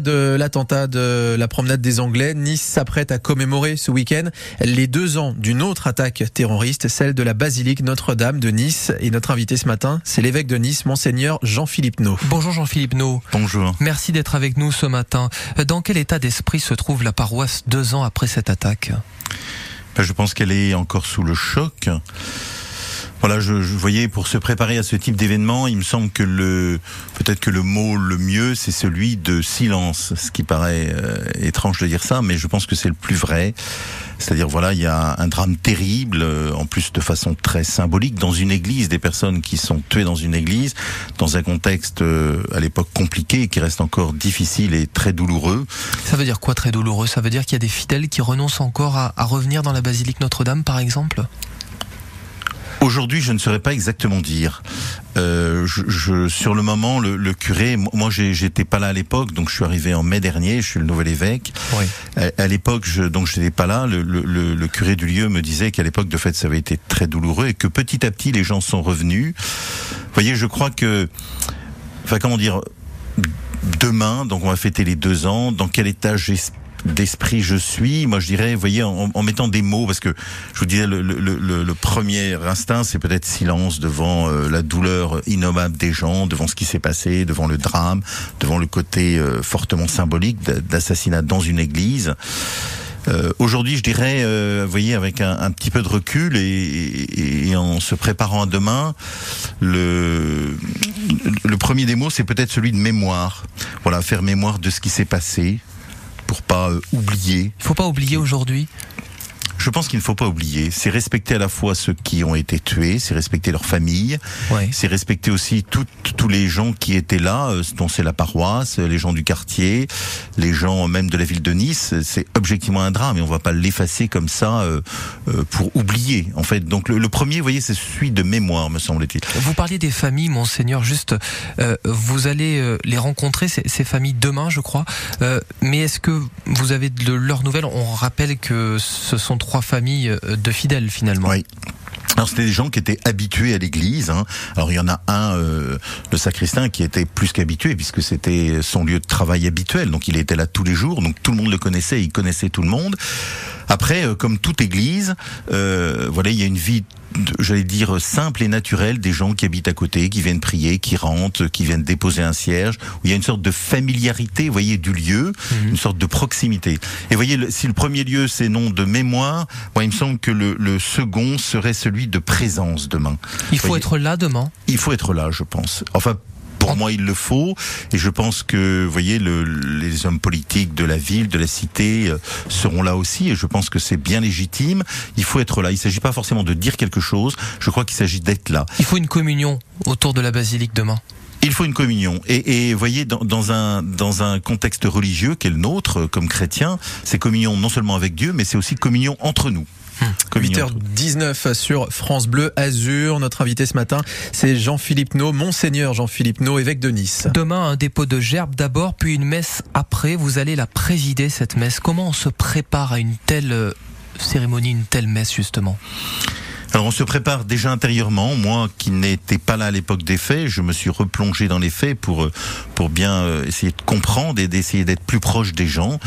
de l'attentat de la promenade des Anglais, Nice s'apprête à commémorer ce week-end les deux ans d'une autre attaque terroriste, celle de la basilique Notre-Dame de Nice. Et notre invité ce matin, c'est l'évêque de Nice, monseigneur Jean-Philippe No. Bonjour Jean-Philippe No. Bonjour. Merci d'être avec nous ce matin. Dans quel état d'esprit se trouve la paroisse deux ans après cette attaque? Ben, Je pense qu'elle est encore sous le choc. Voilà, je, je, voyais pour se préparer à ce type d'événement, il me semble que le peut-être que le mot le mieux c'est celui de silence, ce qui paraît euh, étrange de dire ça, mais je pense que c'est le plus vrai. C'est-à-dire voilà, il y a un drame terrible, euh, en plus de façon très symbolique, dans une église, des personnes qui sont tuées dans une église, dans un contexte euh, à l'époque compliqué, qui reste encore difficile et très douloureux. Ça veut dire quoi très douloureux? Ça veut dire qu'il y a des fidèles qui renoncent encore à, à revenir dans la basilique Notre-Dame, par exemple? Aujourd'hui, je ne saurais pas exactement dire. Euh, je, je, sur le moment, le, le curé, moi, j'étais pas là à l'époque, donc je suis arrivé en mai dernier. Je suis le nouvel évêque. Oui. À, à l'époque, je, donc je n'étais pas là. Le, le, le, curé du lieu me disait qu'à l'époque, de fait, ça avait été très douloureux et que petit à petit, les gens sont revenus. Vous voyez, je crois que, enfin, comment dire, demain, donc on va fêter les deux ans. Dans quel état j'espère d'esprit je suis. Moi, je dirais, vous voyez, en, en, mettant des mots, parce que je vous disais, le, le, le, le premier instinct, c'est peut-être silence devant euh, la douleur innommable des gens, devant ce qui s'est passé, devant le drame, devant le côté euh, fortement symbolique d'assassinat dans une église. Euh, Aujourd'hui, je dirais, euh, vous voyez, avec un, un, petit peu de recul et, et, et, en se préparant à demain, le, le premier des mots, c'est peut-être celui de mémoire. Voilà, faire mémoire de ce qui s'est passé, pas euh, oublier. Il faut pas oublier aujourd'hui. Je pense qu'il ne faut pas oublier. C'est respecter à la fois ceux qui ont été tués, c'est respecter leurs familles, ouais. c'est respecter aussi tout, tous les gens qui étaient là, euh, dont c'est la paroisse, les gens du quartier, les gens même de la ville de Nice. C'est objectivement un drame et on va pas l'effacer comme ça euh, euh, pour oublier. En fait, donc le, le premier, vous voyez, c'est celui de mémoire, me semble-t-il. Vous parliez des familles, monseigneur. Juste, vous allez les rencontrer ces, ces, familles demain, je crois. Mais est-ce que vous avez de leurs nouvelles? On rappelle que ce sont trois familles euh, de fidèles finalement. Oui. Alors c'était des gens qui étaient habitués à l'église. Hein. Alors il y en a un, euh, le sacristain, qui était plus qu'habitué puisque c'était son lieu de travail habituel. Donc il était là tous les jours. Donc tout le monde le connaissait, il connaissait tout le monde. Après, euh, comme toute église, voilà, il y a une vie j'allais dire simple et naturel des gens qui habitent à côté, qui viennent prier, qui rentrent, qui viennent déposer un cierge, où il y a une sorte de familiarité, vous voyez, du lieu, mmh. une sorte de proximité. Et vous voyez, si le premier lieu c'est nom de mémoire, moi, il me semble que le, le, second serait celui de présence demain. Il faut être là demain. Il faut être là, je pense. Enfin, pour moi, il le faut. Et je pense que, vous voyez, le, les hommes politiques de la ville, de la cité, euh, seront là aussi. Et je pense que c'est bien légitime. Il faut être là. Il ne s'agit pas forcément de dire quelque chose. Je crois qu'il s'agit d'être là. Il faut une communion autour de la basilique demain. Il faut une communion. Et, et voyez, dans, dans, un, dans un contexte religieux qui est le nôtre, comme chrétien, c'est communion non seulement avec Dieu, mais c'est aussi communion entre nous. 8h19 sur France Bleu Azur. Notre invité ce matin, c'est Jean-Philippe No, Monseigneur Jean-Philippe No, évêque de Nice. Demain, un dépôt de gerbes d'abord, puis une messe après. Vous allez la présider, cette messe. Comment on se prépare à une telle cérémonie, une telle messe, justement? Alors on se prépare déjà intérieurement. Moi qui n'étais pas là à l'époque des faits, je me suis replongé dans les faits pour pour bien essayer de comprendre et d'essayer d'être plus proche des gens.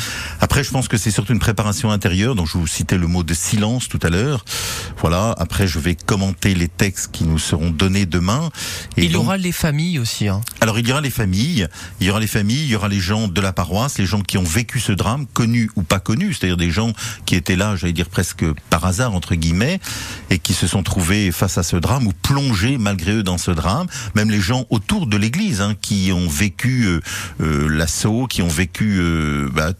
Après, je pense que c'est surtout une préparation intérieure. Donc je vous citais le mot de silence tout à l'heure. Voilà. Après, je vais commenter les textes qui nous seront donnés demain. Et il y aura les familles aussi. Hein. Alors il y aura les familles. Il y aura les familles. Il y aura les gens de la paroisse, les gens qui ont vécu ce drame, connus ou pas connus, c'est-à-dire des gens qui étaient là, j'allais dire presque par hasard entre guillemets, et qui se sont trouvés face à ce drame ou plongés malgré eux dans ce drame. Même les gens autour de l'Église hein, qui ont vécu euh, euh, l'assaut, qui ont vécu euh, bah,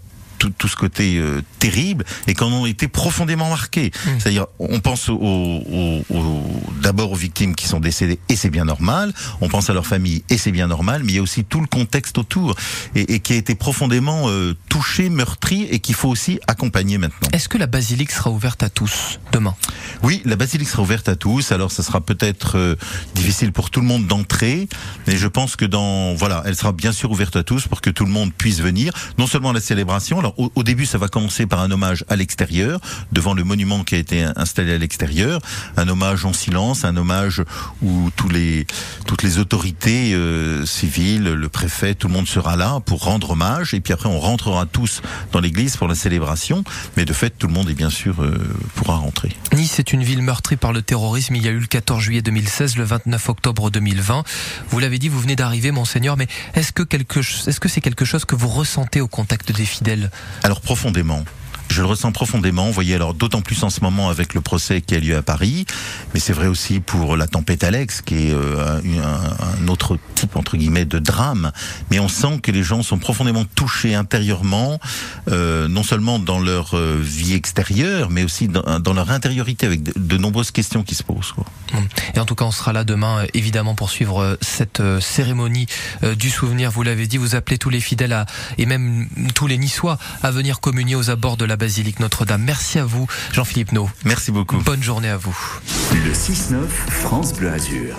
tout, tout, ce côté euh, terrible et qui en ont été profondément marqués. Mmh. C'est-à-dire, on pense au, au, au, d'abord aux victimes qui sont décédées et c'est bien normal. On pense à leur famille et c'est bien normal. Mais il y a aussi tout le contexte autour et, et qui a été profondément euh, touché, meurtri et qu'il faut aussi accompagner maintenant. Est-ce que la basilique sera ouverte à tous demain? Oui, la basilique sera ouverte à tous. Alors, ça sera peut-être euh, difficile pour tout le monde d'entrer, mais je pense que dans voilà, elle sera bien sûr ouverte à tous pour que tout le monde puisse venir, non seulement à la célébration. Alors au, début, ça va commencer par un hommage à l'extérieur, devant le monument qui a été installé à l'extérieur, un hommage en silence, un hommage où toutes les autorités euh, civiles, le préfet, tout le monde sera là pour rendre hommage, et puis après on rentrera tous dans l'église pour la célébration, mais de fait tout le monde est bien sûr euh, pourra rentrer. Nice est une ville meurtrie par le terrorisme. Il y a eu le 14 juillet 2016, le 29 octobre 2020. Vous l'avez dit, vous venez d'arriver, monseigneur, mais est-ce que c'est quelque chose que vous ressentez au contact des fidèles? Alors profondément. Je le ressens profondément. Vous voyez, alors d'autant plus en ce moment avec le procès qui a lieu à Paris, mais c'est vrai aussi pour la tempête Alex, qui est euh, un, autre type entre guillemets de drame. Mais on sent que les gens sont profondément touchés intérieurement, euh, non seulement dans leur euh, vie extérieure, mais aussi dans, leur intériorité, avec de, nombreuses questions qui se posent. Et en tout cas, on sera là demain, évidemment, pour suivre cette cérémonie du souvenir. Vous l'avez dit, vous appelez tous les fidèles et même tous les Niçois à venir communier aux abords de la basilique Notre-Dame. Merci à vous, Jean-Philippe No. Merci beaucoup. Bonne journée à vous. Le 6-9, France Bleu Azur.